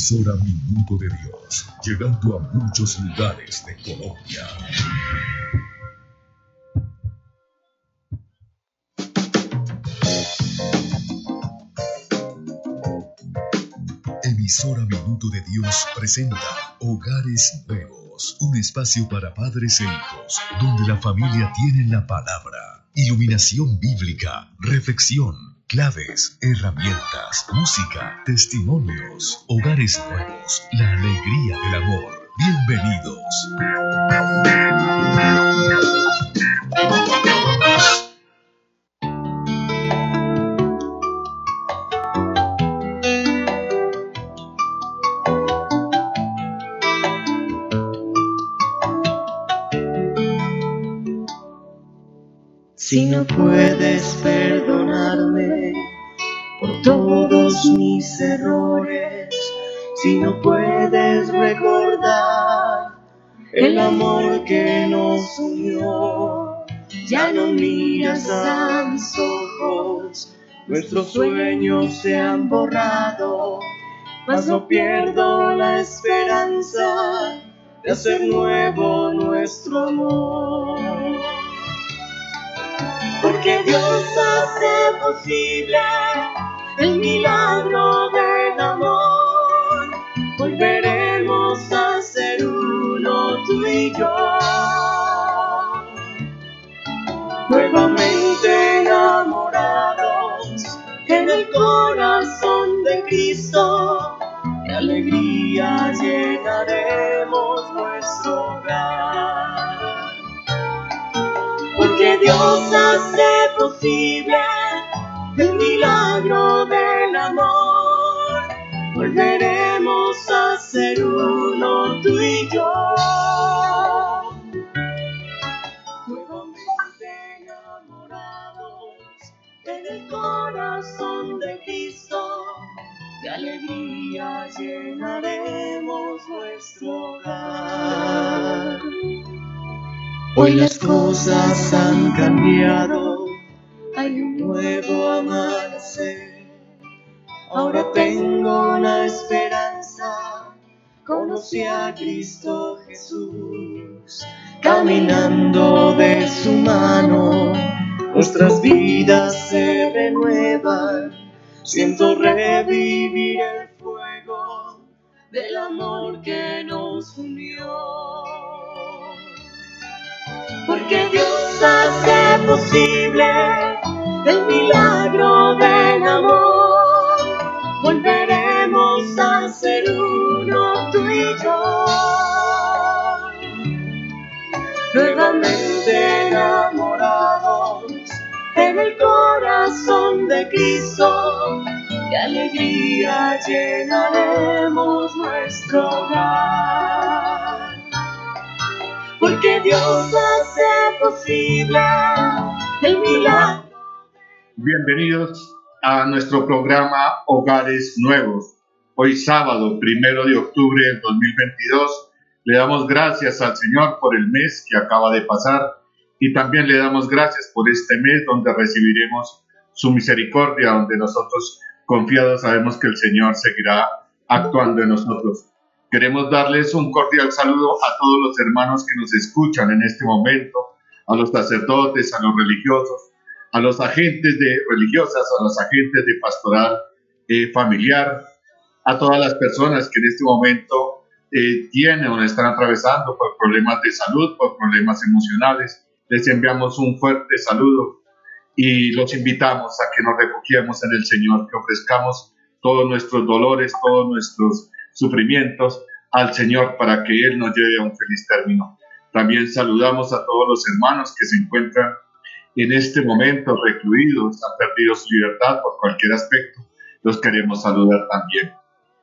Emisora Minuto de Dios, llegando a muchos lugares de Colombia. Emisora Minuto de Dios presenta Hogares Nuevos, un espacio para padres e hijos, donde la familia tiene la palabra, iluminación bíblica, reflexión Claves, herramientas, música, testimonios, hogares nuevos, la alegría del amor. Bienvenidos. Si no puedes perdonarme todos mis errores, si no puedes recordar el amor que nos unió, ya no miras a mis ojos, nuestros sueños se han borrado, mas no pierdo la esperanza de hacer nuevo nuestro amor. Porque Dios hace posible el milagro del amor. Volveremos a ser uno tú y yo. Nuevamente enamorados en el corazón de Cristo, de alegría llenaremos nuestro hogar porque Dios hace posible milagro del amor. Volveremos a ser uno tú y yo. Nuevamente enamorados en el corazón de Cristo, de alegría llenaremos nuestro hogar. Hoy las cosas han cambiado, hay un nuevo Ahora tengo una esperanza, conocí a Cristo Jesús, caminando de su mano, nuestras vidas se renuevan. Siento revivir el fuego del amor que nos unió. Porque Dios hace posible el milagro del amor. Volveremos a ser uno tú y yo. Nuevamente enamorados en el corazón de Cristo, de alegría llenaremos nuestro hogar porque Dios hace posible el milagro. Bienvenidos a nuestro programa Hogares Nuevos. Hoy sábado, primero de octubre del 2022, le damos gracias al Señor por el mes que acaba de pasar y también le damos gracias por este mes donde recibiremos su misericordia, donde nosotros confiados sabemos que el Señor seguirá actuando en nosotros. Queremos darles un cordial saludo a todos los hermanos que nos escuchan en este momento, a los sacerdotes, a los religiosos, a los agentes de religiosas, a los agentes de pastoral eh, familiar, a todas las personas que en este momento eh, tienen o están atravesando por problemas de salud, por problemas emocionales. Les enviamos un fuerte saludo y los invitamos a que nos refugiemos en el Señor, que ofrezcamos todos nuestros dolores, todos nuestros sufrimientos al Señor para que Él nos lleve a un feliz término. También saludamos a todos los hermanos que se encuentran en este momento recluidos, han perdido su libertad por cualquier aspecto. Los queremos saludar también.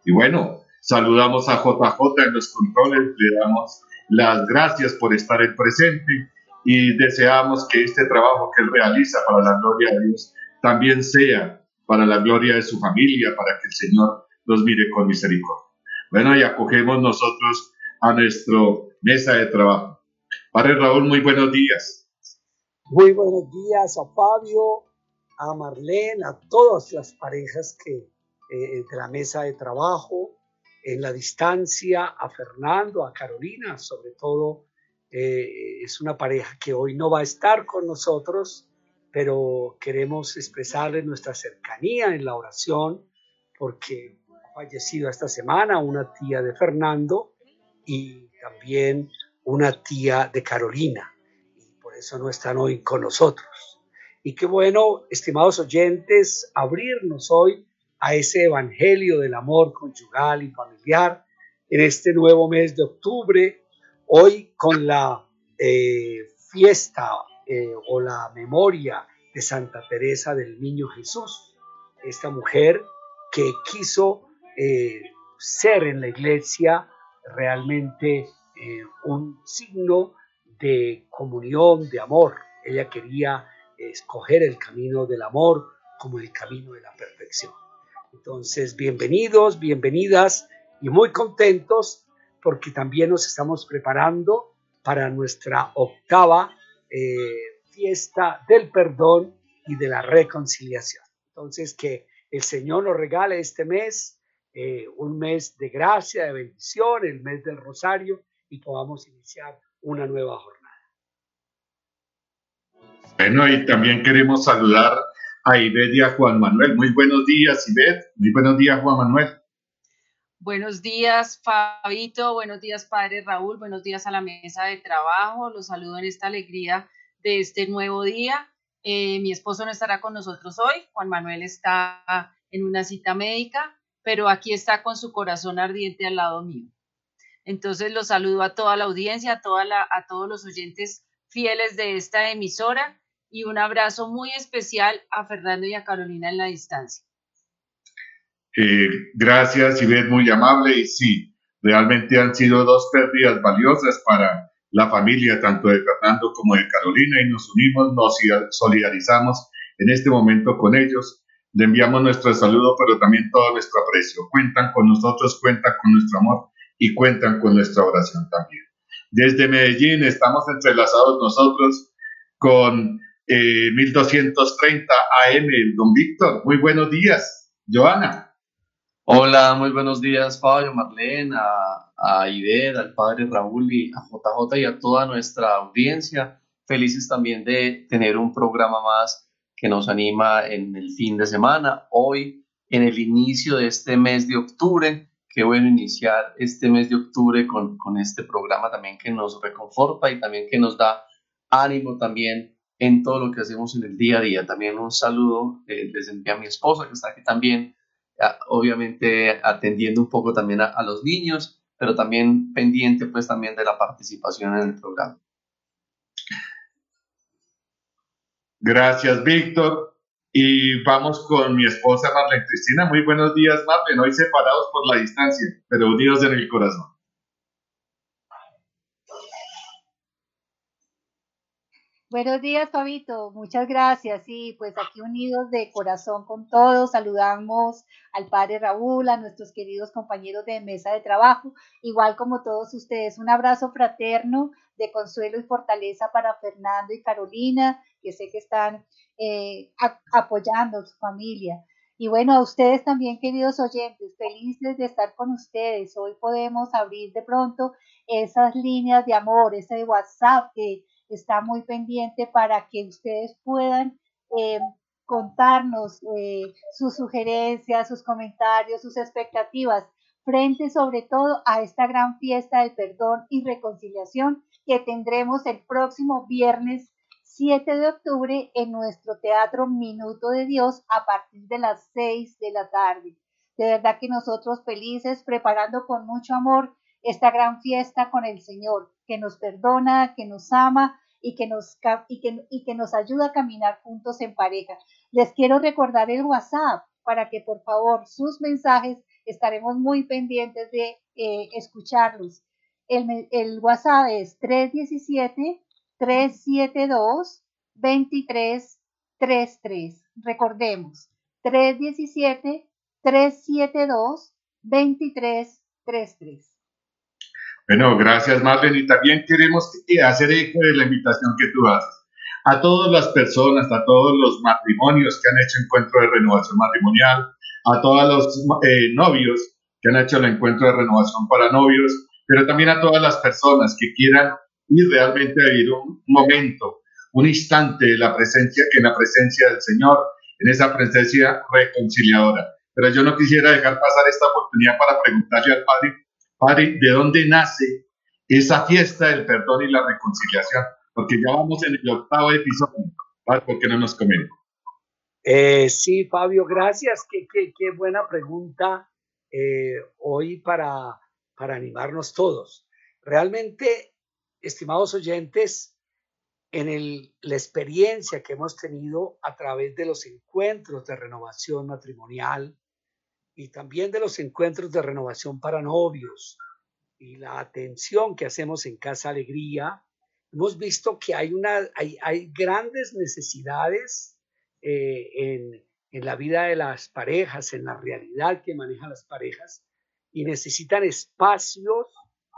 Y bueno, saludamos a JJ en los controles, le damos las gracias por estar en presente y deseamos que este trabajo que él realiza para la gloria de Dios también sea para la gloria de su familia, para que el Señor los mire con misericordia. Bueno, y acogemos nosotros a nuestro mesa de trabajo. Padre Raúl, muy buenos días. Muy buenos días a Fabio, a Marlene, a todas las parejas que eh, de la mesa de trabajo. en la distancia a Fernando, a Carolina, sobre todo eh, es una pareja que hoy no va a estar con nosotros, pero queremos expresarle nuestra cercanía en la oración porque ha fallecido esta semana una tía de Fernando y también una tía de Carolina eso no están hoy con nosotros. Y qué bueno, estimados oyentes, abrirnos hoy a ese evangelio del amor conyugal y familiar en este nuevo mes de octubre, hoy con la eh, fiesta eh, o la memoria de Santa Teresa del Niño Jesús, esta mujer que quiso eh, ser en la iglesia realmente un signo de comunión, de amor. Ella quería escoger el camino del amor como el camino de la perfección. Entonces, bienvenidos, bienvenidas y muy contentos porque también nos estamos preparando para nuestra octava eh, fiesta del perdón y de la reconciliación. Entonces, que el Señor nos regale este mes, eh, un mes de gracia, de bendición, el mes del rosario, y podamos iniciar una nueva jornada. Bueno, y también queremos saludar a Ivette y a Juan Manuel. Muy buenos días, Ivette. Muy buenos días, Juan Manuel. Buenos días, Fabito. Buenos días, padre Raúl. Buenos días a la mesa de trabajo. Los saludo en esta alegría de este nuevo día. Eh, mi esposo no estará con nosotros hoy. Juan Manuel está en una cita médica, pero aquí está con su corazón ardiente al lado mío. Entonces los saludo a toda la audiencia, a, todos los oyentes fieles de esta emisora y un abrazo muy especial a Fernando y a Carolina en la distancia. Eh, gracias, Ivette, muy amable. Y sí, realmente han sido dos pérdidas valiosas para la familia, tanto de Fernando como de Carolina, y nos unimos, nos solidarizamos en este momento con ellos. Le enviamos nuestro saludo, pero también todo nuestro aprecio. Cuentan con nosotros, cuentan con nuestro amor y cuentan con nuestra oración también. Desde Medellín estamos entrelazados nosotros con 1230 eh, AM. Don Víctor, muy buenos días. Joana. Hola, muy buenos días, Fabio, Marlene, a, a al padre Raúl y a JJ y a toda nuestra audiencia. Felices también de tener un programa más que nos anima en el fin de semana. Hoy, en el inicio de este mes de octubre, qué bueno iniciar este mes de octubre con, con este programa también que nos reconforta y también que nos da ánimo también en todo lo que hacemos en el día a día. También un saludo eh, les envía a mi esposa que está aquí también, obviamente atendiendo un poco también a, los niños, pero también pendiente pues también de la participación en el programa. Gracias, Víctor. Y vamos con mi esposa Marlene Cristina. Muy buenos días, Marlene. Hoy separados por la distancia, pero unidos en el corazón. Buenos días, Fabito. Muchas gracias. Sí, pues aquí unidos de corazón con todos, saludamos al padre Raúl, a nuestros queridos compañeros de mesa de trabajo, igual como todos ustedes. Un abrazo fraterno de consuelo y fortaleza para Fernando y Carolina, que sé que están eh, apoyando a su familia. Y bueno, a ustedes también, queridos oyentes, felices de estar con ustedes. Hoy podemos abrir de pronto esas líneas de amor, ese WhatsApp que está muy pendiente para que ustedes puedan eh, contarnos eh, sus sugerencias, sus comentarios, sus expectativas frente sobre todo a esta gran fiesta del perdón y reconciliación que tendremos el próximo viernes 7 de octubre en nuestro Teatro Minuto de Dios a partir de las 6 de la tarde. De verdad que nosotros felices, preparando con mucho amor esta gran fiesta con el Señor, que nos perdona, que nos ama y que nos, y que, y que nos ayuda a caminar juntos en pareja. Les quiero recordar el WhatsApp para que por favor sus mensajes estaremos muy pendientes de eh, escucharlos. El, el WhatsApp es 317-372-2333. Recordemos, 317-372-2333. Bueno, gracias Marlene. Y también queremos hacer eco de la invitación que tú haces a todas las personas, a todos los matrimonios que han hecho encuentro de renovación matrimonial, a todos los eh, novios que han hecho el encuentro de renovación para novios, pero también a todas las personas que quieran ir realmente a vivir un momento, un instante de la presencia, en la presencia del Señor, en esa presencia reconciliadora. Pero yo no quisiera dejar pasar esta oportunidad para preguntarle al Padre, Padre, ¿de dónde nace esa fiesta del perdón y la reconciliación? Porque ya vamos en el octavo episodio. ¿Por qué no nos comenta? Eh, sí, Fabio, gracias. Qué, qué, buena pregunta eh, hoy para, para animarnos todos. Realmente, estimados oyentes, en la experiencia que hemos tenido a través de los encuentros de renovación matrimonial y también de los encuentros de renovación para novios y la atención que hacemos en Casa Alegría, hemos visto que hay, grandes necesidades eh, en la vida de las parejas, en la realidad que manejan las parejas, y necesitan espacios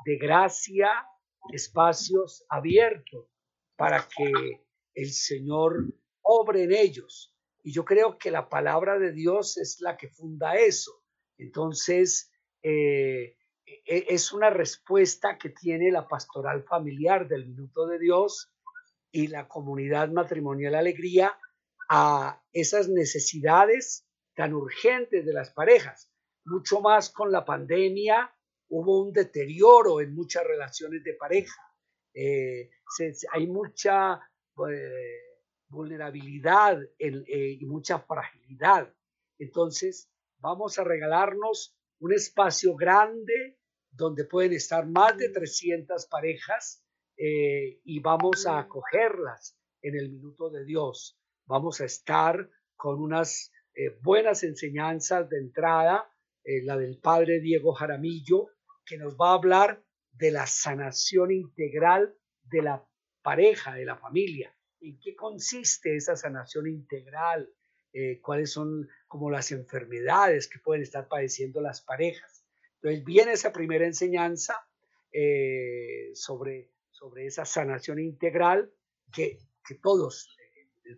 de gracia, espacios abiertos para que el Señor obre en ellos. Y yo creo que la palabra de Dios es la que funda eso. Entonces, eh, e, es una respuesta que tiene la pastoral familiar del minuto de Dios y la comunidad matrimonial alegría a esas necesidades tan urgentes de las parejas. Mucho más con la pandemia hubo un deterioro en muchas relaciones de pareja. Eh, hay mucha eh, vulnerabilidad eh, y mucha fragilidad. Entonces, vamos a regalarnos un espacio grande donde pueden estar más de 300 parejas y vamos a acogerlas en el minuto de Dios vamos a estar con unas buenas enseñanzas de entrada, la del padre Diego Jaramillo, que nos va a hablar de la sanación integral de la pareja, de la familia. ¿En qué consiste esa sanación integral? Eh, ¿Cuáles son como las enfermedades que pueden estar padeciendo las parejas? Entonces viene esa primera enseñanza sobre, sobre esa sanación integral que, todos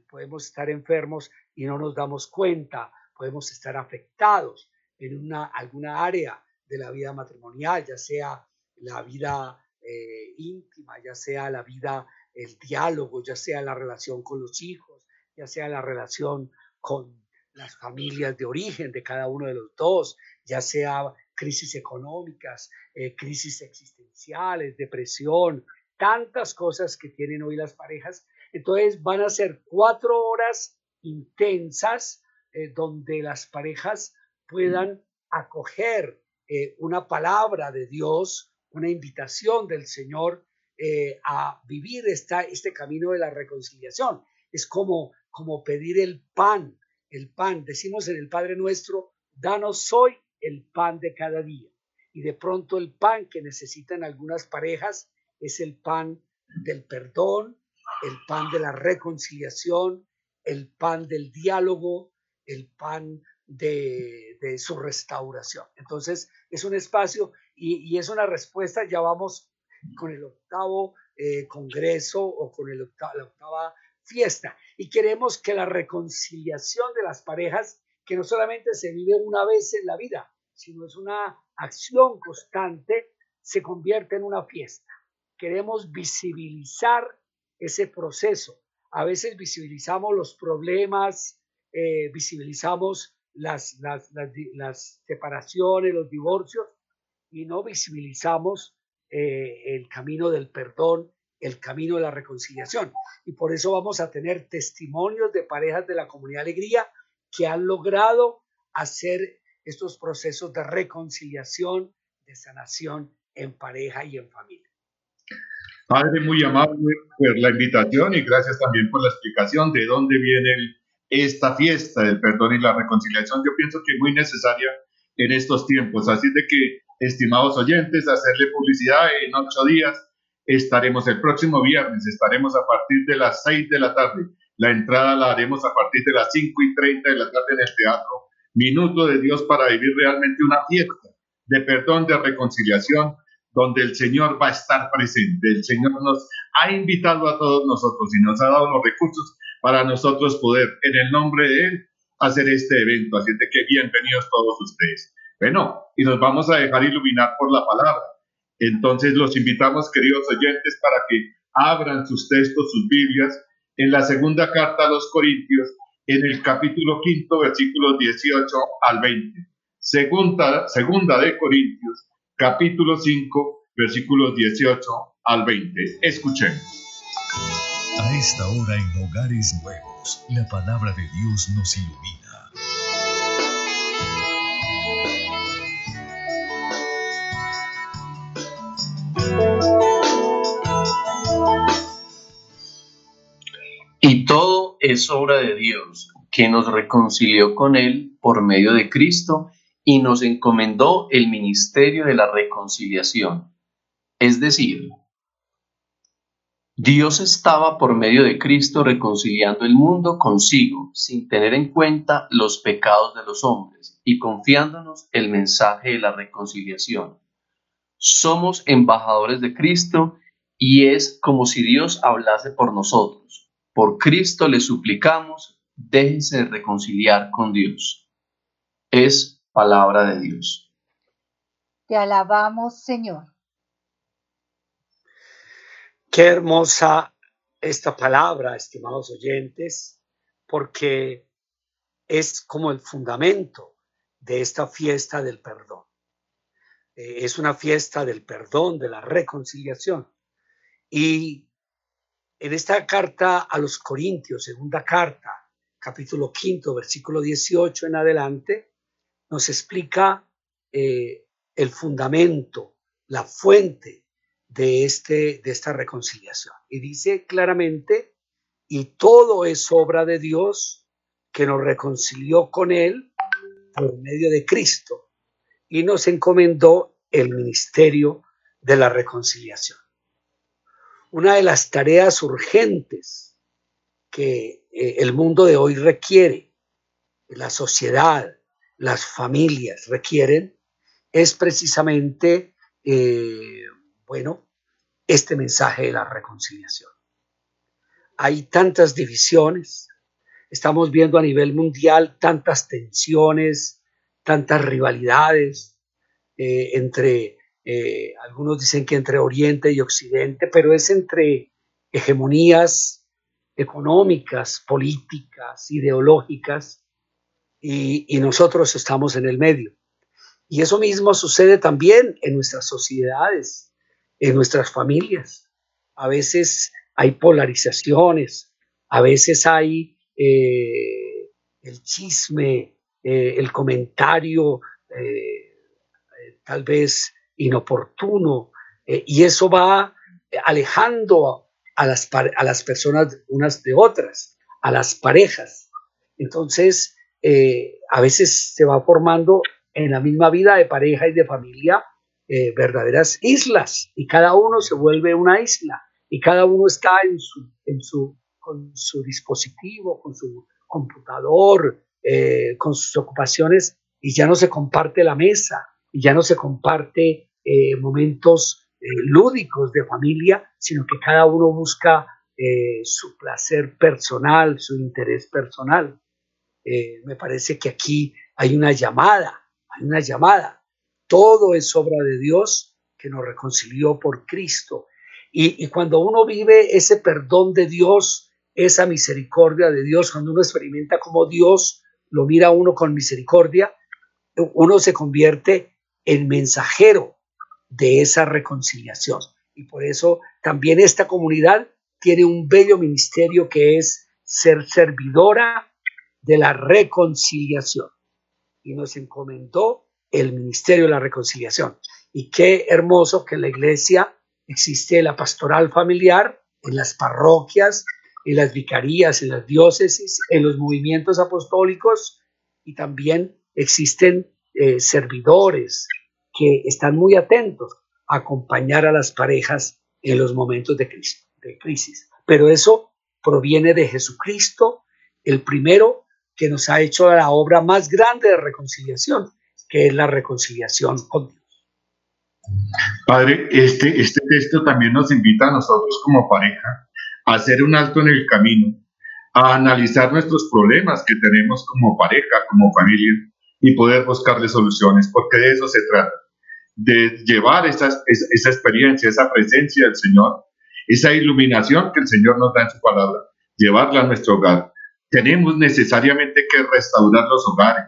podemos estar enfermos y no nos damos cuenta, podemos estar afectados en una, alguna área de la vida matrimonial, ya sea la vida eh, íntima, ya sea la vida, el diálogo, ya sea la relación con los hijos, ya sea la relación con las familias de origen de cada uno de los dos, ya sea crisis económicas, eh, crisis existenciales, depresión, tantas cosas que tienen hoy las parejas. Entonces van a ser cuatro horas intensas eh, donde las parejas puedan acoger eh, una palabra de Dios, una invitación del Señor eh, a vivir esta, este camino de la reconciliación. Es como, como pedir el pan, el pan. Decimos en el Padre Nuestro, danos hoy el pan de cada día. Y de pronto el pan que necesitan algunas parejas es el pan del perdón, el pan de la reconciliación, el pan del diálogo, el pan de, su restauración. Entonces, es un espacio y, es una respuesta, ya vamos con el octavo eh, congreso o con la octava fiesta. Y queremos que la reconciliación de las parejas, que no solamente se vive una vez en la vida, sino es una acción constante, se convierta en una fiesta. Queremos visibilizar ese proceso. A veces visibilizamos los problemas, eh, visibilizamos las, las, las, separaciones, los divorcios, y no visibilizamos eh, el camino del perdón, el camino de la reconciliación. Y por eso vamos a tener testimonios de parejas de la comunidad Alegría que han logrado hacer estos procesos de reconciliación, de sanación en pareja y en familia. Padre, muy amable por la invitación y gracias también por la explicación de dónde viene esta fiesta del perdón y la reconciliación. Yo pienso que es muy necesaria en estos tiempos. Así de que, estimados oyentes, hacerle publicidad en ocho días. Estaremos el próximo viernes, estaremos a partir de las seis de la tarde. La entrada la haremos a partir de las cinco y treinta de la tarde en el teatro. Minuto de Dios para vivir realmente una fiesta de perdón, de reconciliación donde el Señor va a estar presente. El Señor nos ha invitado a todos nosotros y nos ha dado los recursos para nosotros poder, en el nombre de Él, hacer este evento. Así que bienvenidos todos ustedes. Bueno, y nos vamos a dejar iluminar por la palabra. Entonces los invitamos, queridos oyentes, para que abran sus textos, sus Biblias, en la segunda carta a los Corintios, en el capítulo quinto, versículos 18 al 20. Segunda, segunda de Corintios, capítulo 5, versículos 18 al 20. Escuchemos. A esta hora en Hogares Nuevos, la palabra de Dios nos ilumina. Y todo es obra de Dios, que nos reconcilió con Él por medio de Cristo y nos encomendó el ministerio de la reconciliación. Es decir, Dios estaba por medio de Cristo reconciliando el mundo consigo, sin tener en cuenta los pecados de los hombres y confiándonos el mensaje de la reconciliación. Somos embajadores de Cristo y es como si Dios hablase por nosotros. Por Cristo le suplicamos, déjense reconciliar con Dios. Es palabra de Dios. Te alabamos, Señor. Qué hermosa esta palabra, estimados oyentes, porque es como el fundamento de esta fiesta del perdón. Eh, es una fiesta del perdón, de la reconciliación. Y en esta carta a los Corintios, segunda carta, capítulo quinto, versículo 18 en adelante, nos explica eh, el fundamento, la fuente de, este, de esta reconciliación. Y dice claramente, y todo es obra de Dios que nos reconcilió con Él por medio de Cristo y nos encomendó el ministerio de la reconciliación una de las tareas urgentes que eh, el mundo de hoy requiere, la sociedad, las familias requieren, es precisamente, eh, bueno, este mensaje de la reconciliación. Hay tantas divisiones, estamos viendo a nivel mundial tantas tensiones, tantas rivalidades eh, entre eh, algunos dicen que entre Oriente y Occidente, pero es entre hegemonías económicas, políticas, ideológicas, y, y nosotros estamos en el medio. Y eso mismo sucede también en nuestras sociedades, en nuestras familias. A veces hay polarizaciones, a veces hay eh, el chisme, eh, el comentario, tal vez inoportuno, eh, y eso va alejando a las, a las personas unas de otras, a las parejas. Entonces, eh, a veces se va formando en la misma vida de pareja y de familia eh, verdaderas islas, y cada uno se vuelve una isla, y cada uno está en su, en su, con su dispositivo, con su computador, con sus ocupaciones, y ya no se comparte la mesa, y ya no se comparte eh, momentos eh, lúdicos de familia, sino que cada uno busca eh, su placer personal, su interés personal. me parece que aquí hay una llamada, hay una llamada. Todo es obra de Dios que nos reconcilió por Cristo. Y, cuando uno vive ese perdón de Dios, esa misericordia de Dios, cuando uno experimenta como Dios lo mira a uno con misericordia, uno se convierte en mensajero de esa reconciliación. Y por eso también esta comunidad tiene un bello ministerio que es ser servidora de la reconciliación. Y nos encomendó el ministerio de la reconciliación. Y qué hermoso que en la iglesia existe la pastoral familiar, en las parroquias, en las vicarías, en las diócesis, en los movimientos apostólicos y también existen eh, servidores, que están muy atentos a acompañar a las parejas en los momentos de crisis. Pero eso proviene de Jesucristo, el primero que nos ha hecho la obra más grande de reconciliación, que es la reconciliación con Dios. Padre, este, este texto también nos invita a nosotros como pareja a hacer un alto en el camino, a analizar nuestros problemas que tenemos como pareja, como familia, y poder buscarle soluciones, porque de eso se trata, de llevar esa, esa experiencia, esa presencia del Señor, esa iluminación que el Señor nos da en su palabra, llevarla a nuestro hogar. Tenemos necesariamente que restaurar los hogares.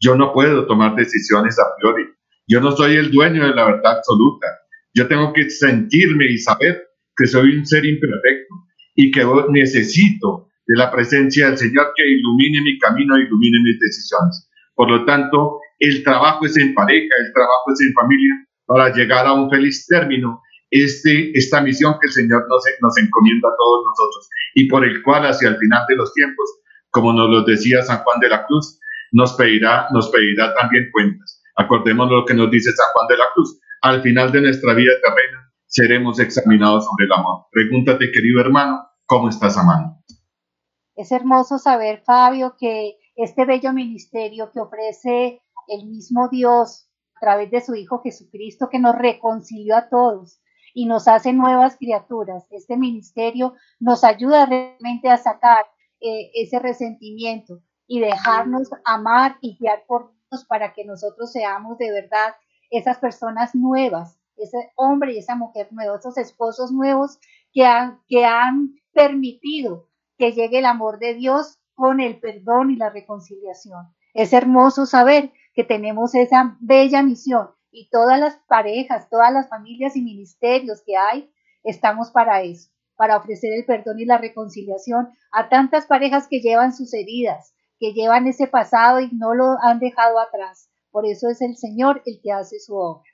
Yo no puedo tomar decisiones a priori. Yo no soy el dueño de la verdad absoluta. Yo tengo que sentirme y saber que soy un ser imperfecto y que necesito de la presencia del Señor que ilumine mi camino, ilumine mis decisiones. Por lo tanto, el trabajo es en pareja, el trabajo es en familia para llegar a un feliz término. Este, esta misión que el Señor nos, nos encomienda a todos nosotros y por el cual hacia el final de los tiempos, como nos lo decía San Juan de la Cruz, nos pedirá, nos pedirá también cuentas. Acordemos lo que nos dice San Juan de la Cruz. Al final de nuestra vida terrena seremos examinados sobre el amor. Pregúntate, querido hermano, ¿cómo estás amando? Es hermoso saber, Fabio, que este bello ministerio que ofrece el mismo Dios a través de su Hijo Jesucristo, que nos reconcilió a todos y nos hace nuevas criaturas, este ministerio nos ayuda realmente a sacar eh, ese resentimiento y dejarnos amar y guiar por Dios para que nosotros seamos de verdad esas personas nuevas, ese hombre y esa mujer nueva, esos esposos nuevos que han, que han permitido que llegue el amor de Dios con el perdón y la reconciliación. Es hermoso saber que tenemos esa bella misión y todas las parejas, todas las familias y ministerios que hay, estamos para eso, para ofrecer el perdón y la reconciliación a tantas parejas que llevan sus heridas, que llevan ese pasado y no lo han dejado atrás. Por eso es el Señor el que hace su obra.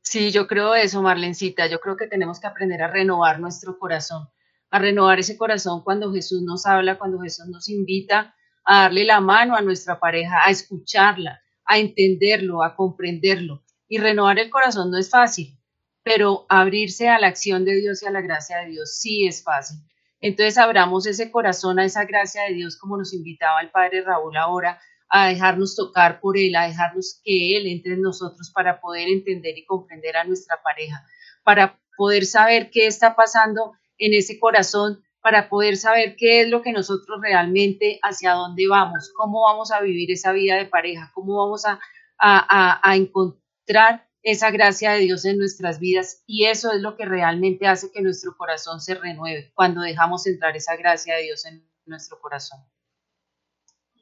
Sí, yo creo eso, Marlencita. Yo creo que tenemos que aprender a renovar nuestro corazón, a renovar ese corazón cuando Jesús nos habla, cuando Jesús nos invita a darle la mano a nuestra pareja, a escucharla, a entenderlo, a comprenderlo. Y renovar el corazón no es fácil, pero abrirse a la acción de Dios y a la gracia de Dios sí es fácil. Entonces abramos ese corazón a esa gracia de Dios como nos invitaba el Padre Raúl ahora, a dejarnos tocar por Él, a dejarnos que Él entre en nosotros para poder entender y comprender a nuestra pareja, para poder saber qué está pasando en ese corazón, para poder saber qué es lo que nosotros realmente, hacia dónde vamos, cómo vamos a vivir esa vida de pareja, cómo vamos a, a, a encontrar esa gracia de Dios en nuestras vidas y eso es lo que realmente hace que nuestro corazón se renueve cuando dejamos entrar esa gracia de Dios en nuestro corazón.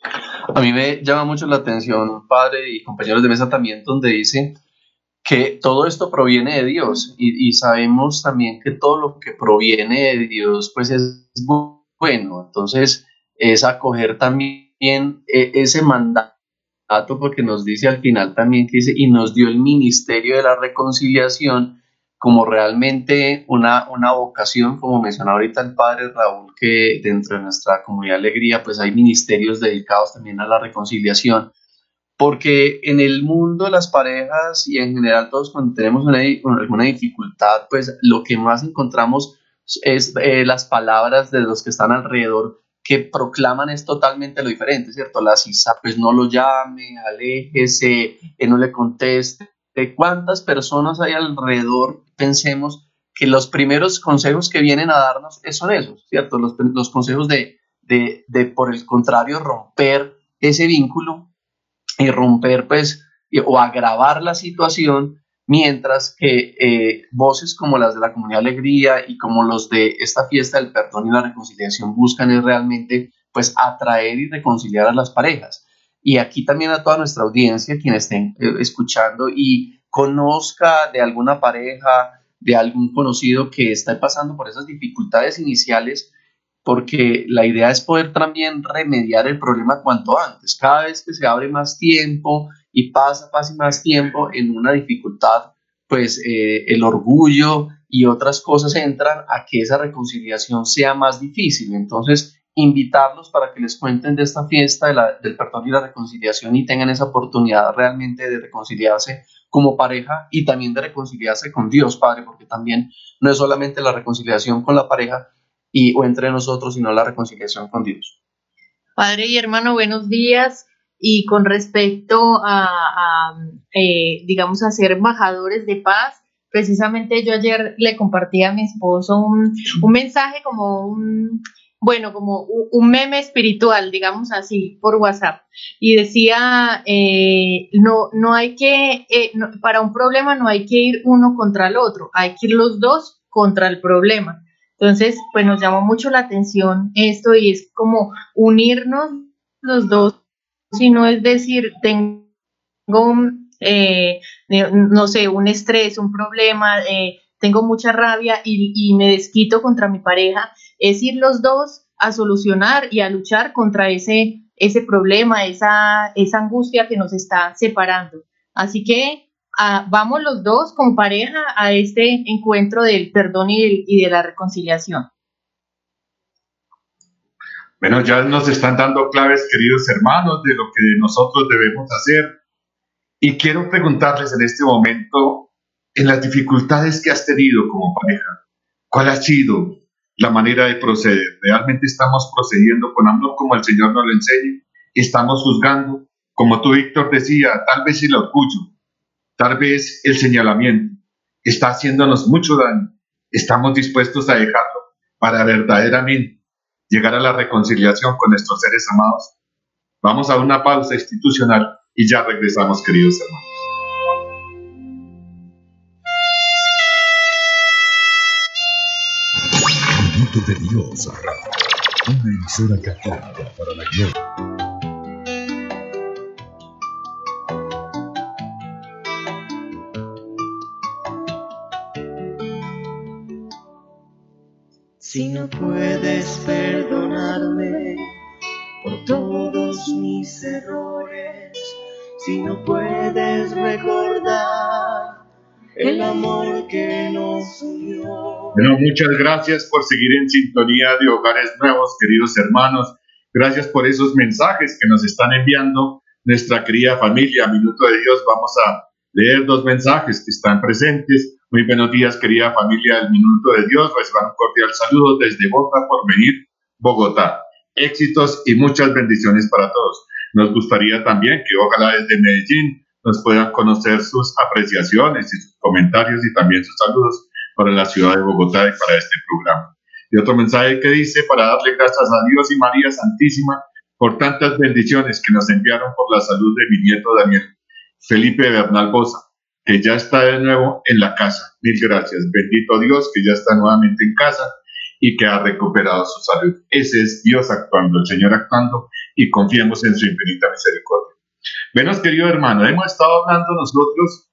A mí me llama mucho la atención, padre y compañeros de mesa también, donde dice que todo esto proviene de Dios y, sabemos también que todo lo que proviene de Dios pues es bueno. Entonces es acoger también e, ese mandato porque nos dice al final también que dice y nos dio el ministerio de la reconciliación como realmente una, una vocación, como mencionaba ahorita el padre Raúl, que dentro de nuestra comunidad Alegría, pues hay ministerios dedicados también a la reconciliación, porque en el mundo las parejas y en general todos cuando tenemos una, alguna dificultad, pues lo que más encontramos es eh, las palabras de los que están alrededor que proclaman es totalmente lo diferente, ¿cierto? La CISA, pues no lo llame, aléjese, que no le conteste, de cuántas personas hay alrededor, pensemos que los primeros consejos que vienen a darnos son esos, ¿cierto? Los, consejos de, de, por el contrario, romper ese vínculo y romper, pues, o agravar la situación, mientras que eh, voces como las de la Comunidad Alegría y como los de esta fiesta del perdón y la reconciliación buscan es realmente, pues, atraer y reconciliar a las parejas y aquí también a toda nuestra audiencia, quien estén eh, escuchando y conozca de alguna pareja, de algún conocido que está pasando por esas dificultades iniciales, porque la idea es poder también remediar el problema cuanto antes. Cada vez que se abre más tiempo y pasa, pasa más tiempo en una dificultad, pues eh, el orgullo y otras cosas entran a que esa reconciliación sea más difícil. Entonces, invitarlos para que les cuenten de esta fiesta del perdón y la reconciliación y tengan esa oportunidad realmente de reconciliarse como pareja y también de reconciliarse con Dios, Padre, porque también no es solamente la reconciliación con la pareja y, o entre nosotros, sino la reconciliación con Dios. Padre y hermano, buenos días. Y con respecto a, eh, digamos, a ser embajadores de paz, precisamente yo ayer le compartí a mi esposo un, un mensaje como un, bueno, como un meme espiritual, digamos así, por WhatsApp. Y decía, eh, no, no hay que, eh, para un problema no hay que ir uno contra el otro, hay que ir los dos contra el problema. Entonces, pues nos llamó mucho la atención esto y es como unirnos los dos, si no es decir, tengo, eh, no sé, un estrés, un problema, tengo mucha rabia y, me desquito contra mi pareja es ir los dos a solucionar y a luchar contra ese, ese problema, esa, esa angustia que nos está separando. Así que ah, vamos los dos como pareja a este encuentro del perdón y, y de la reconciliación. Bueno, ya nos están dando claves, queridos hermanos, de lo que nosotros debemos hacer. Y quiero preguntarles en este momento, en las dificultades que has tenido como pareja, ¿cuál ha sido la manera de proceder. Realmente estamos procediendo con amor como el Señor nos lo enseña. Estamos juzgando, como tú, Víctor, decía, tal vez el orgullo, tal vez el señalamiento está haciéndonos mucho daño. Estamos dispuestos a dejarlo para verdaderamente llegar a la reconciliación con nuestros seres amados. Vamos a una pausa institucional y ya regresamos, queridos hermanos. de Dios una emisora católica para la gloria. Puedes perdonarme por todos mis errores, si no puedes recordar el amor que nos unió. Bueno, muchas gracias por seguir en sintonía de Hogares Nuevos, queridos hermanos. Gracias por esos mensajes que nos están enviando nuestra querida familia. Minuto de Dios, vamos a leer dos mensajes que están presentes. Muy buenos días, querida familia del Minuto de Dios. Reciban un cordial saludo desde Bogotá por venir, Bogotá. Éxitos y muchas bendiciones para todos. Nos gustaría también que ojalá desde Medellín nos puedan conocer sus apreciaciones y sus comentarios y también sus saludos para la ciudad de Bogotá y para este programa. Y otro mensaje que dice, para darle gracias a Dios y María Santísima por tantas bendiciones que nos enviaron por la salud de mi nieto Daniel Felipe Bernal Bosa, que ya está de nuevo en la casa. Mil gracias. Bendito Dios que ya está nuevamente en casa y que ha recuperado su salud. Ese es Dios actuando, el Señor actuando y confiemos en su infinita misericordia. Menos querido hermano, hemos estado hablando nosotros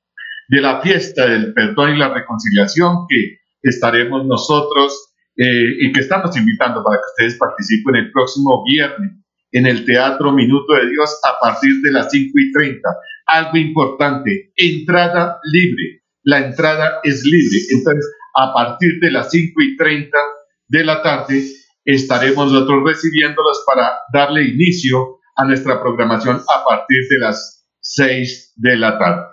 de la fiesta del perdón y la reconciliación que estaremos nosotros eh, y que estamos invitando para que ustedes participen el próximo viernes en el Teatro Minuto de Dios a partir de las 5 y 30. Algo importante, entrada libre. La entrada es libre. Entonces, a partir de las 5 y 30 de la tarde, estaremos nosotros recibiéndolos para darle inicio a nuestra programación a partir de las 6 de la tarde.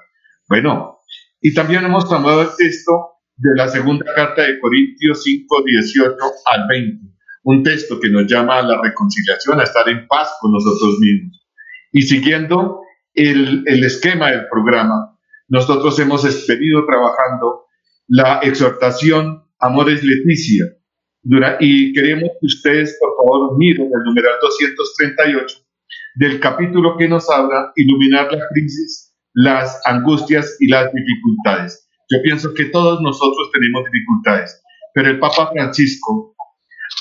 Bueno, y también hemos tomado el texto de la segunda carta de Corintios 5, 18 al 20, un texto que nos llama a la reconciliación, a estar en paz con nosotros mismos. Y siguiendo el, esquema del programa, nosotros hemos venido trabajando la exhortación Amores Leticia, y queremos que ustedes, por favor, miren el numeral 238 del capítulo que nos habla iluminar la crisis, las angustias y las dificultades. Yo pienso que todos nosotros tenemos dificultades, pero el Papa Francisco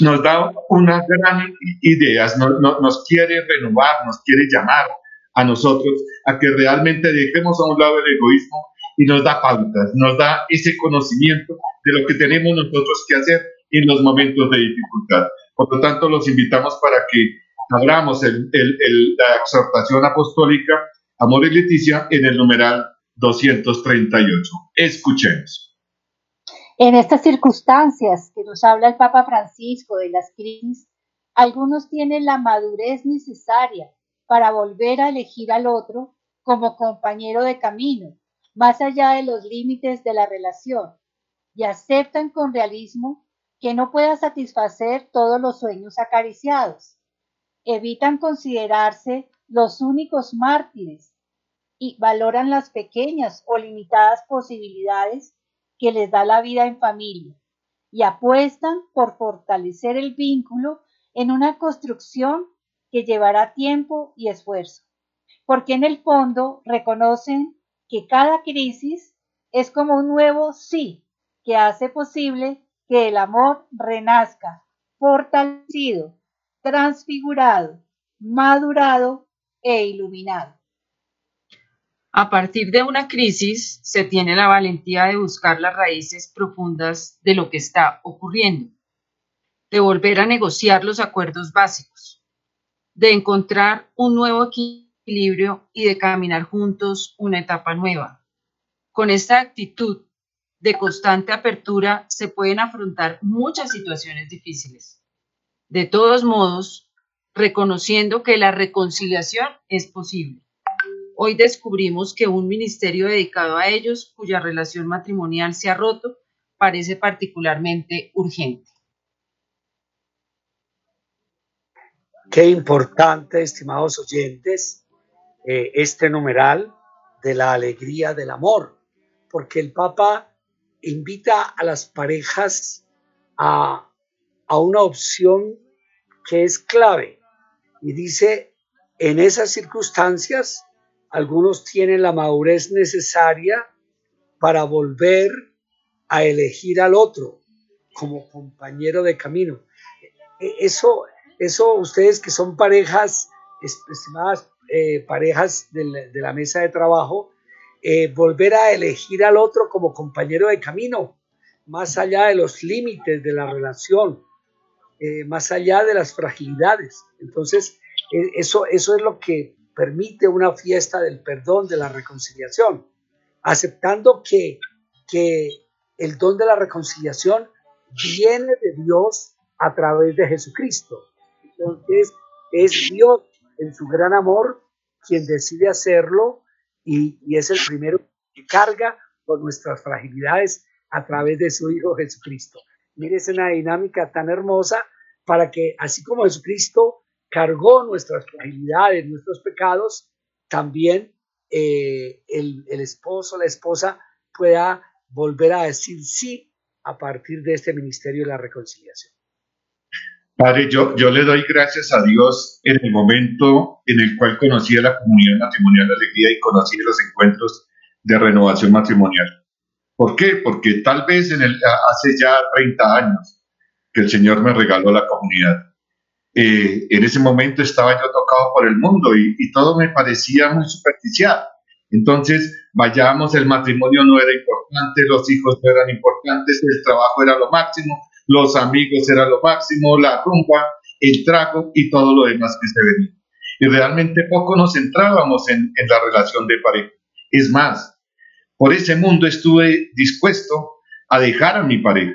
nos da una gran idea, nos, quiere renovar, nos quiere llamar a nosotros a que realmente dejemos a un lado el egoísmo y nos da pautas, nos da ese conocimiento de lo que tenemos nosotros que hacer en los momentos de dificultad. Por lo tanto, los invitamos para que abramos el, la exhortación apostólica Amor y Leticia en el numeral 238. Escuchemos. En estas circunstancias que nos habla el Papa Francisco de las crisis, algunos tienen la madurez necesaria para volver a elegir al otro como compañero de camino, más allá de los límites de la relación, y aceptan con realismo que no pueda satisfacer todos los sueños acariciados. Evitan considerarse los únicos mártires y valoran las pequeñas o limitadas posibilidades que les da la vida en familia y apuestan por fortalecer el vínculo en una construcción que llevará tiempo y esfuerzo, porque en el fondo reconocen que cada crisis es como un nuevo sí que hace posible que el amor renazca, fortalecido, transfigurado, madurado e iluminado. A partir de una crisis se tiene la valentía de buscar las raíces profundas de lo que está ocurriendo, de volver a negociar los acuerdos básicos, de encontrar un nuevo equilibrio y de caminar juntos una etapa nueva. Con esta actitud de constante apertura se pueden afrontar muchas situaciones difíciles. De todos modos, reconociendo que la reconciliación es posible. Hoy descubrimos que un ministerio dedicado a ellos, cuya relación matrimonial se ha roto, parece particularmente urgente. Qué importante, estimados oyentes, eh, este numeral de la alegría del amor, porque el Papa invita a las parejas a, a una opción que es clave y dice, en esas circunstancias, algunos tienen la madurez necesaria para volver a elegir al otro como compañero de camino. E, eso eso ustedes que son parejas, estimadas eh, parejas de la, mesa de trabajo, eh, volver a elegir al otro como compañero de camino, más allá de los límites de la relación, eh, más allá de las fragilidades. Entonces, eso, eso es lo que permite una fiesta del perdón, de la reconciliación, aceptando que, que el don de la reconciliación viene de Dios a través de Jesucristo. Entonces, es Dios en su gran amor quien decide hacerlo y, es el primero que carga con nuestras fragilidades a través de su Hijo Jesucristo. Mire, es una dinámica tan hermosa para que así como Jesucristo cargó nuestras fragilidades, nuestros pecados, también eh, el, el esposo, la esposa pueda volver a decir sí a partir de este ministerio de la reconciliación. Padre, yo, yo le doy gracias a Dios en el momento en el cual conocí a la comunidad matrimonial de alegría y conocí los encuentros de renovación matrimonial. ¿Por qué? Porque tal vez en el, hace ya 30 años que el Señor me regaló la comunidad. Eh, en ese momento estaba yo tocado por el mundo y, y todo me parecía muy superficial. Entonces, vayamos, el matrimonio no era importante, los hijos no eran importantes, el trabajo era lo máximo, los amigos era lo máximo, la rumba, el trago y todo lo demás que se venía. Y realmente poco nos centrábamos en, la relación de pareja. Es más, por ese mundo estuve dispuesto a dejar a mi pareja.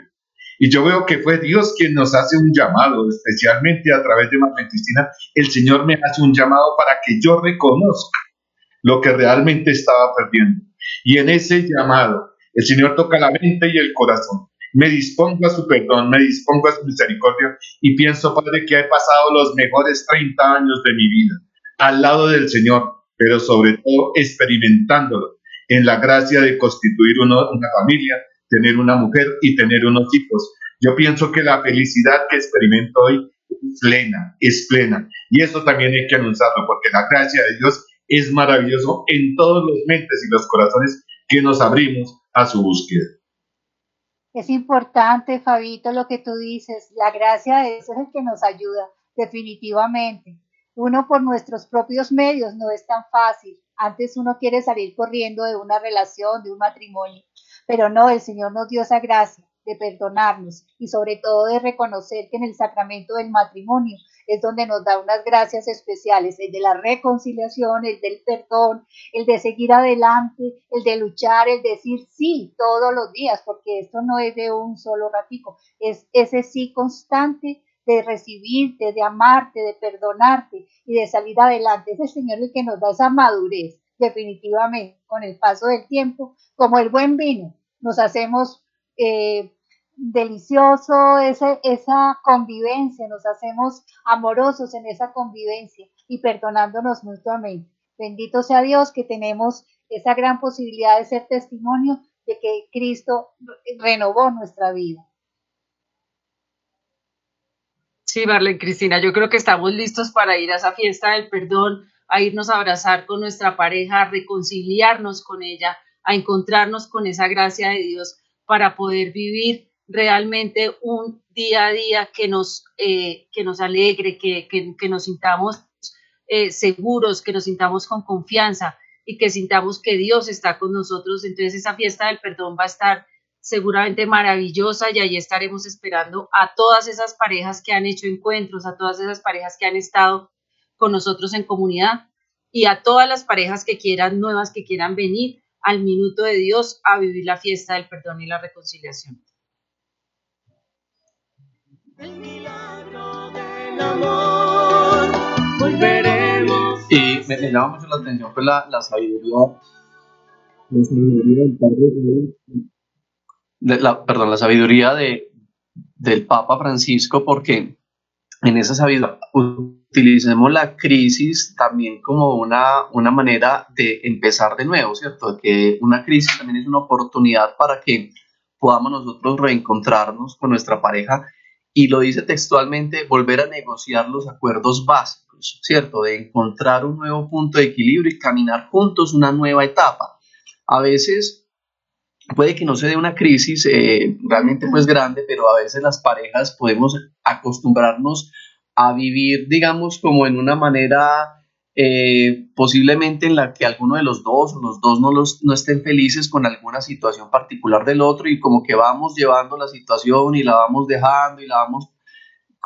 Y yo veo que fue Dios quien nos hace un llamado, especialmente a través de María Cristina, el Señor me hace un llamado para que yo reconozca lo que realmente estaba perdiendo. Y en ese llamado, el Señor toca la mente y el corazón me dispongo a su perdón, me dispongo a su misericordia y pienso, Padre, que he pasado los mejores 30 años de mi vida al lado del Señor, pero sobre todo experimentándolo en la gracia de constituir una familia, tener una mujer y tener unos hijos. Yo pienso que la felicidad que experimento hoy es plena, es plena. Y eso también hay que anunciarlo, porque la gracia de Dios es maravilloso en todos los mentes y los corazones que nos abrimos a su búsqueda. Es importante, Fabito, lo que tú dices. La gracia de eso es el que nos ayuda, definitivamente. Uno por nuestros propios medios no es tan fácil. Antes uno quiere salir corriendo de una relación, de un matrimonio, pero no, el Señor nos dio esa gracia de perdonarnos y sobre todo de reconocer que en el sacramento del matrimonio es donde nos da unas gracias especiales, el de la reconciliación, el del perdón, el de seguir adelante, el de luchar, el de decir sí todos los días, porque esto no es de un solo ratico, es ese sí constante de recibirte, de amarte, de perdonarte y de salir adelante. Es el Señor el que nos da esa madurez, definitivamente, con el paso del tiempo, como el buen vino, nos hacemos eh, delicioso ese, esa convivencia, nos hacemos amorosos en esa convivencia y perdonándonos mutuamente. Bendito sea Dios que tenemos esa gran posibilidad de ser testimonio de que Cristo renovó nuestra vida. Sí, Marlene Cristina, yo creo que estamos listos para ir a esa fiesta del perdón, a irnos a abrazar con nuestra pareja, a reconciliarnos con ella, a encontrarnos con esa gracia de Dios para poder vivir realmente un día a día que nos, eh, que nos alegre, que, que, nos sintamos eh, seguros, que nos sintamos con confianza y que sintamos que Dios está con nosotros. Entonces esa fiesta del perdón va a estar seguramente maravillosa y ahí estaremos esperando a todas esas parejas que han hecho encuentros, a todas esas parejas que han estado con nosotros en comunidad y a todas las parejas que quieran, nuevas que quieran venir al minuto de Dios a vivir la fiesta del perdón y la reconciliación. El milagro del amor, volveremos. Y me, llama mucho la atención pues, la, sabiduría, la sabiduría del Padre la, perdón, la sabiduría de, del Papa Francisco, porque en esa sabiduría utilicemos la crisis también como una, una manera de empezar de nuevo, ¿cierto? Que una crisis también es una oportunidad para que podamos nosotros reencontrarnos con nuestra pareja y lo dice textualmente, volver a negociar los acuerdos básicos, ¿cierto? De encontrar un nuevo punto de equilibrio y caminar juntos una nueva etapa. A veces puede que no se dé una crisis eh, realmente pues grande, pero a veces las parejas podemos acostumbrarnos a vivir, digamos, como en una manera eh, posiblemente en la que alguno de los dos o los dos no, los, no estén felices con alguna situación particular del otro y como que vamos llevando la situación y la vamos dejando y la vamos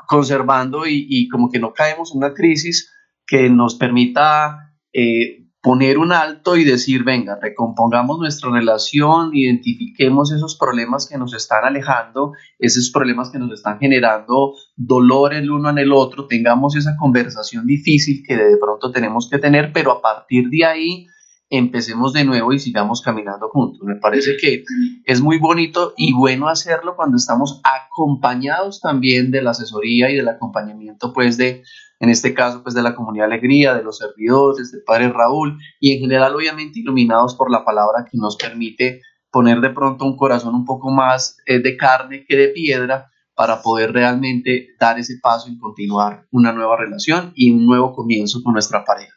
conservando y, y como que no caemos en una crisis que nos permita eh, poner un alto y decir, venga, recompongamos nuestra relación, identifiquemos esos problemas que nos están alejando, esos problemas que nos están generando dolor el uno en el otro, tengamos esa conversación difícil que de pronto tenemos que tener, pero a partir de ahí empecemos de nuevo y sigamos caminando juntos. Me parece que es muy bonito y bueno hacerlo cuando estamos acompañados también de la asesoría y del acompañamiento pues de en este caso pues de la comunidad Alegría, de los servidores, del Padre Raúl y en general obviamente iluminados por la palabra que nos permite poner de pronto un corazón un poco más eh, de carne que de piedra para poder realmente dar ese paso y continuar una nueva relación y un nuevo comienzo con nuestra pareja.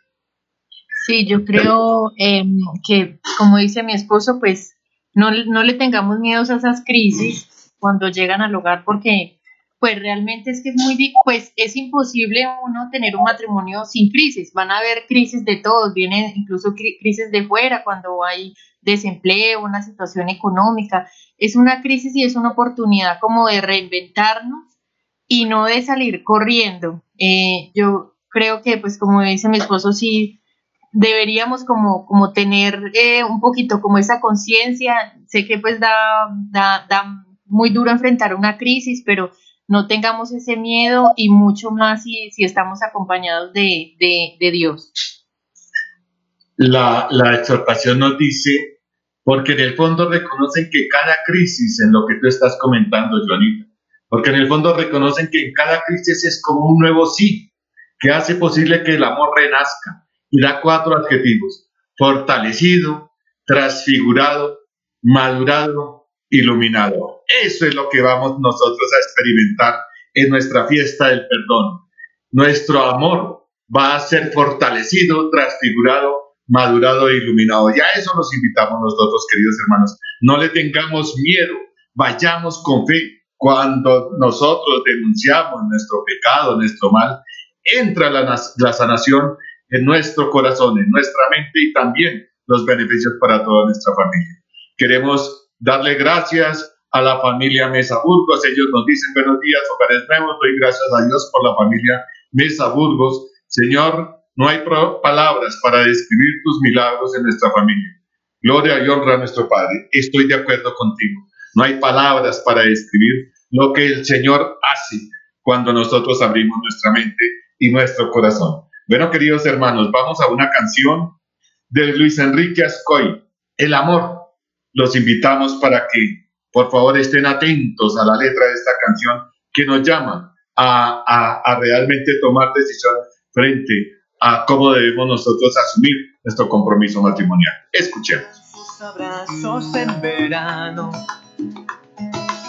Sí, yo creo em, que, como dice mi esposo, pues no, no le tengamos miedo a esas crisis cuando llegan al hogar porque pues realmente es que es muy, pues es imposible uno tener un matrimonio sin crisis. Van a haber crisis de todos, vienen incluso crisis de fuera cuando hay desempleo, una situación económica. Es una crisis y es una oportunidad como de reinventarnos y no de salir corriendo. Eh, yo creo que, pues como dice mi esposo, sí deberíamos como, como tener eh, un poquito como esa conciencia. Sé que pues da, da, da muy duro enfrentar una crisis, pero no tengamos ese miedo y mucho más si, estamos acompañados de, de, Dios. La, la, exhortación nos dice, porque en el fondo reconocen que cada crisis, en lo que tú estás comentando, Joanita, porque en el fondo reconocen que en cada crisis es como un nuevo sí, que hace posible que el amor renazca. Y da cuatro adjetivos, fortalecido, transfigurado, madurado iluminado. Eso es lo que vamos nosotros a experimentar en nuestra fiesta del perdón. Nuestro amor va a ser fortalecido, transfigurado, madurado e iluminado. Ya eso nos invitamos nosotros, queridos hermanos. No le tengamos miedo, vayamos con fe. Cuando nosotros denunciamos nuestro pecado, nuestro mal, entra la, la sanación en nuestro corazón, en nuestra mente y también los beneficios para toda nuestra familia. Queremos darle gracias a la familia Mesa Burgos. Ellos nos dicen buenos días, hogares nuevos. Doy gracias a Dios por la familia Mesa Burgos. Señor, no hay palabras para describir tus milagros en nuestra familia. Gloria y honra a nuestro Padre. Estoy de acuerdo contigo. No hay palabras para describir lo que el Señor hace cuando nosotros abrimos nuestra mente y nuestro corazón. Bueno, queridos hermanos, vamos a una canción de Luis Enrique Ascoy, El amor los invitamos para que por favor estén atentos a la letra de esta canción que nos llama a, a, realmente tomar decisiones frente a cómo debemos nosotros asumir nuestro compromiso matrimonial. Escuchemos. abrazos en verano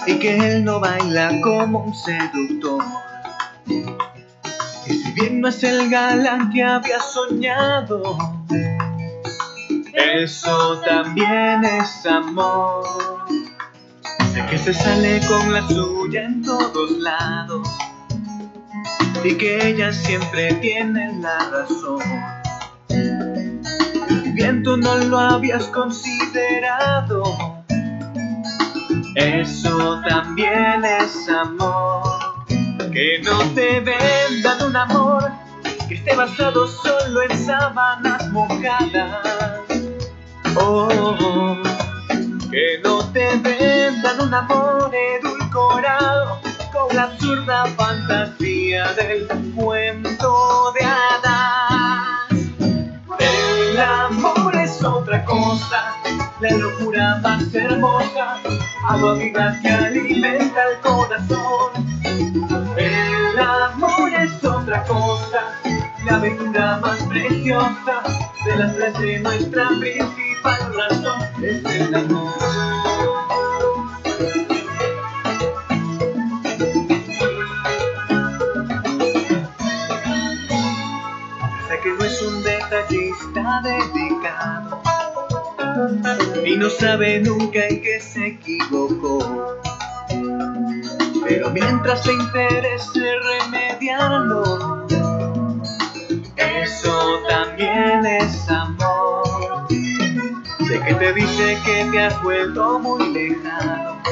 y que él no baila como un seductor Si bien no es el galán que había soñado, eso también es amor. Sé que se sale con la suya en todos lados y que ella siempre tiene la razón. Bien tú no lo habías considerado, eso también es amor. Que no te vendan un amor que esté basado solo en sábanas mojadas. Oh, que no te vendan un amor edulcorado con la absurda fantasía del cuento de hadas. El amor es otra cosa, la locura más hermosa, agua viva que alimenta el corazón. El amor es otra cosa, la aventura más preciosa de las tres de nuestra principal razón es el amor. Sé que no es un detallista dedicado y no sabe nunca en qué se equivocó. Pero mientras te interese remediarlo, eso también es amor. Sé que te dice que te has vuelto muy lejano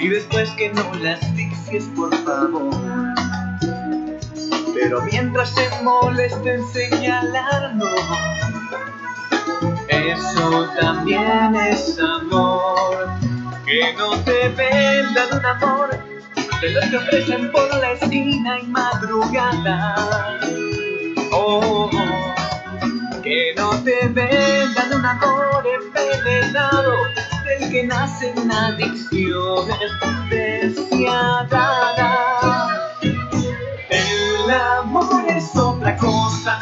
y después que no la asfixies por favor. Pero mientras se molesta en señalarlo, eso también es amor. Que no te vendan un amor de los que ofrecen por la esquina y madrugada. Que no te vendan un amor envenenado del que nacen adicciones deseadas. El amor es otra cosa,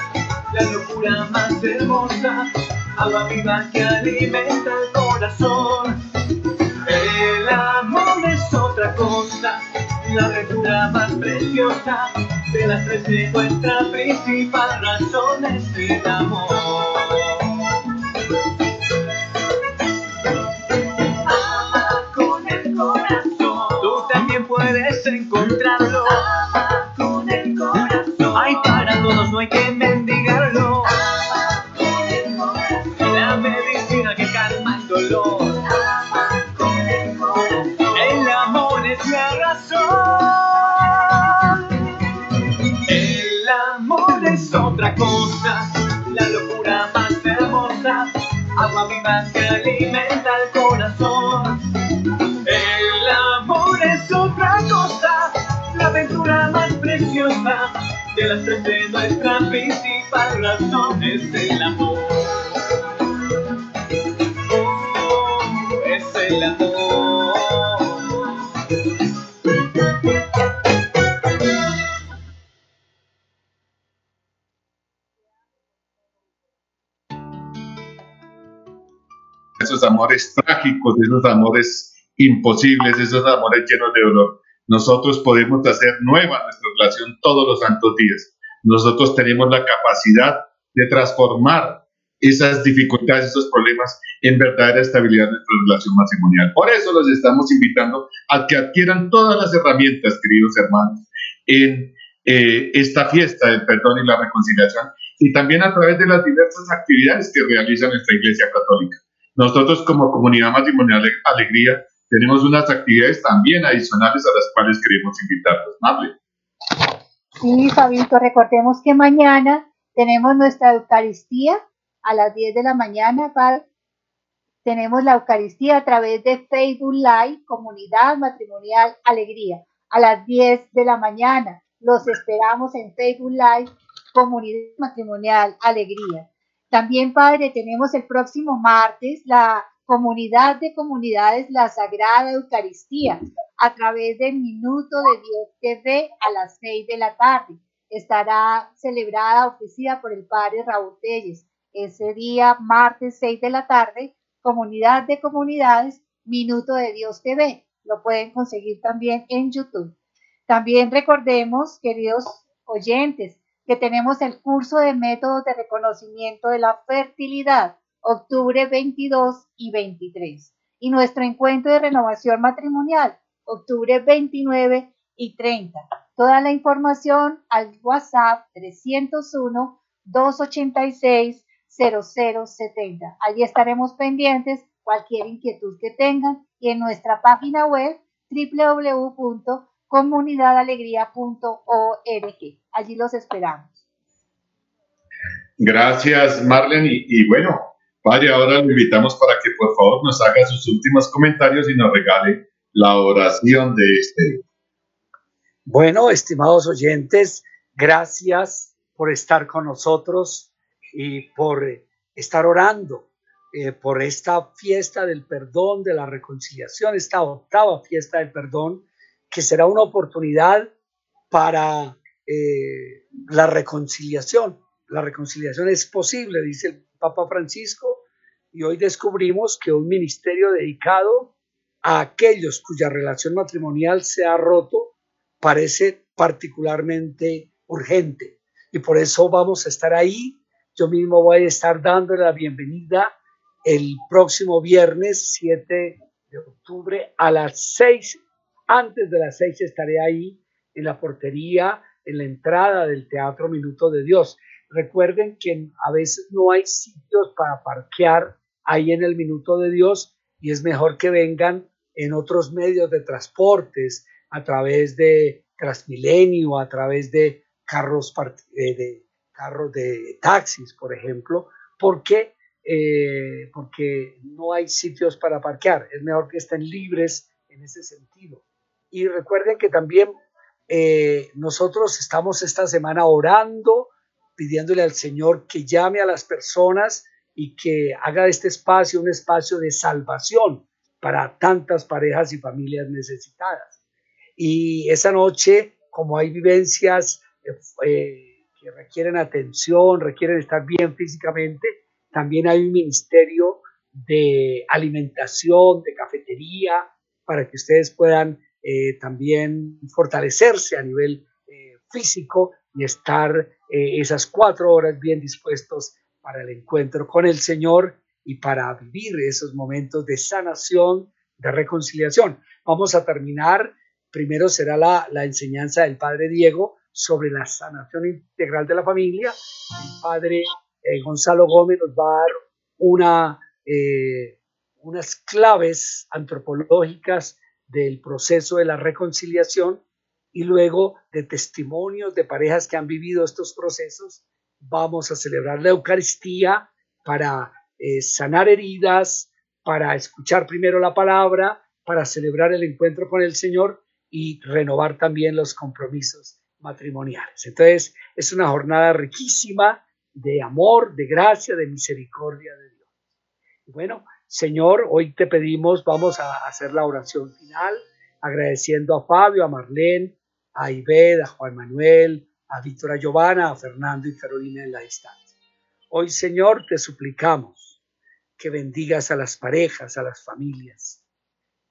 la locura más hermosa, agua viva que alimenta el corazón. La aventura más preciosa de las tres de nuestra principal razón es el amor. Ama con el corazón, tú también puedes encontrarlo. Ama que alimenta el corazón. El amor es otra cosa, la aventura más preciosa, de las tres de nuestra principal razón es el amor. Oh, es el amor. Esos amores trágicos, esos amores imposibles, esos amores llenos de dolor. Nosotros podemos hacer nueva nuestra relación todos los santos días. Nosotros tenemos la capacidad de transformar esas dificultades, esos problemas en verdadera estabilidad de nuestra relación matrimonial. Por eso los estamos invitando a que adquieran todas las herramientas, queridos hermanos, en eh, esta fiesta del perdón y la reconciliación y también a través de las diversas actividades que realiza nuestra Iglesia Católica. Nosotros como comunidad matrimonial Alegría tenemos unas actividades también adicionales a las cuales queremos invitarlos. Mable. Sí, Fabito, recordemos que mañana tenemos nuestra Eucaristía a las 10 de la mañana. Padre. Tenemos la Eucaristía a través de Facebook Live, Comunidad Matrimonial Alegría, a las 10 de la mañana. Los esperamos en Facebook Live, Comunidad Matrimonial Alegría. También, Padre, tenemos el próximo martes la Comunidad de Comunidades, la Sagrada Eucaristía, a través del Minuto de Dios TV a las 6 de la tarde. Estará celebrada, ofrecida por el Padre Raúl Telles. Ese día, martes 6 de la tarde, Comunidad de Comunidades, Minuto de Dios TV. Lo pueden conseguir también en YouTube. También recordemos, queridos oyentes que tenemos el curso de métodos de reconocimiento de la fertilidad, octubre 22 y 23, y nuestro encuentro de renovación matrimonial, octubre 29 y 30. Toda la información al WhatsApp 301 286 0070. Allí estaremos pendientes cualquier inquietud que tengan y en nuestra página web www.comunidadalegría.org. Allí los esperamos. Gracias, Marlene. Y, bueno, Padre, ahora lo invitamos para que por favor nos haga sus últimos comentarios y nos regale la oración de este día. Bueno, estimados oyentes, gracias por estar con nosotros y por estar orando eh, por esta fiesta del perdón, de la reconciliación, esta octava fiesta del perdón, que será una oportunidad para eh, la reconciliación. La reconciliación es posible, dice el Papa Francisco, y hoy descubrimos que un ministerio dedicado a aquellos cuya relación matrimonial se ha roto parece particularmente urgente. Y por eso vamos a estar ahí. Yo mismo voy a estar dando la bienvenida el próximo viernes 7 de octubre a las 6. Antes de las 6 estaré ahí en la portería, en la entrada del Teatro Minuto de Dios. Recuerden que a veces no hay sitios para parquear ahí en el Minuto de Dios y es mejor que vengan en otros medios de transportes, a través de Transmilenio, a través de carros, eh, de taxis, por ejemplo, porque eh, porque no hay sitios para parquear. Es mejor que estén libres en ese sentido. Y recuerden que también eh, nosotros estamos esta semana orando, pidiéndole al Señor que llame a las personas y que haga de este espacio un espacio de salvación para tantas parejas y familias necesitadas. Y esa noche, como hay vivencias eh, que requieren atención, requieren estar bien físicamente, también hay un ministerio de alimentación, de cafetería, para que ustedes puedan eh, también fortalecerse a nivel eh, físico y estar eh, esas cuatro horas bien dispuestos para el encuentro con el Señor y para vivir esos momentos de sanación, de reconciliación. Vamos a terminar, primero será la, la enseñanza del Padre Diego sobre la sanación integral de la familia. El Padre Gonzalo Gómez nos va a dar una, unas claves antropológicas del proceso de la reconciliación y luego de testimonios de parejas que han vivido estos procesos, vamos a celebrar la Eucaristía para eh, sanar heridas, para escuchar primero la palabra, para celebrar el encuentro con el Señor y renovar también los compromisos matrimoniales. Entonces, es una jornada riquísima de amor, de gracia, de misericordia de Dios. bueno, Señor, hoy te pedimos, vamos a hacer la oración final, agradeciendo a Fabio, a Marlene, a Ived, a Juan Manuel, a Víctor, a Giovanna, a Fernando y Carolina en la distancia. Hoy, Señor, te suplicamos que bendigas a las parejas, a las familias,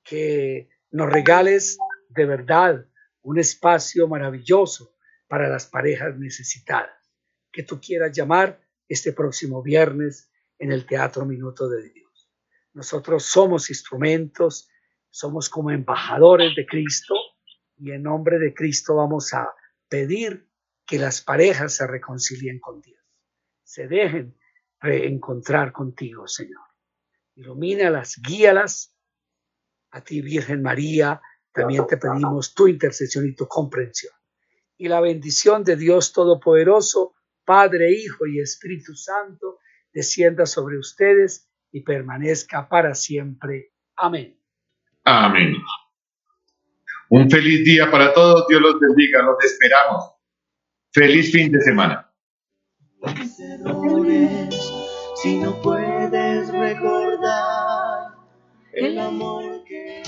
que nos regales de verdad un espacio maravilloso para las parejas necesitadas que tú quieras llamar este próximo viernes en el Teatro Minuto de Dios. Nosotros somos instrumentos, somos como embajadores de Cristo y en nombre de Cristo vamos a pedir que las parejas se reconcilien con Dios, se dejen reencontrar contigo, Señor. Ilumínalas, guíalas. A ti, Virgen María, también te pedimos tu intercesión y tu comprensión. Y la bendición de Dios Todopoderoso, Padre, Hijo y Espíritu Santo, descienda sobre ustedes y permanezca para siempre. Amén. Amén. Un feliz día para todos. Dios los bendiga. Los esperamos. Feliz fin de semana. si no puedes recordar el amor que...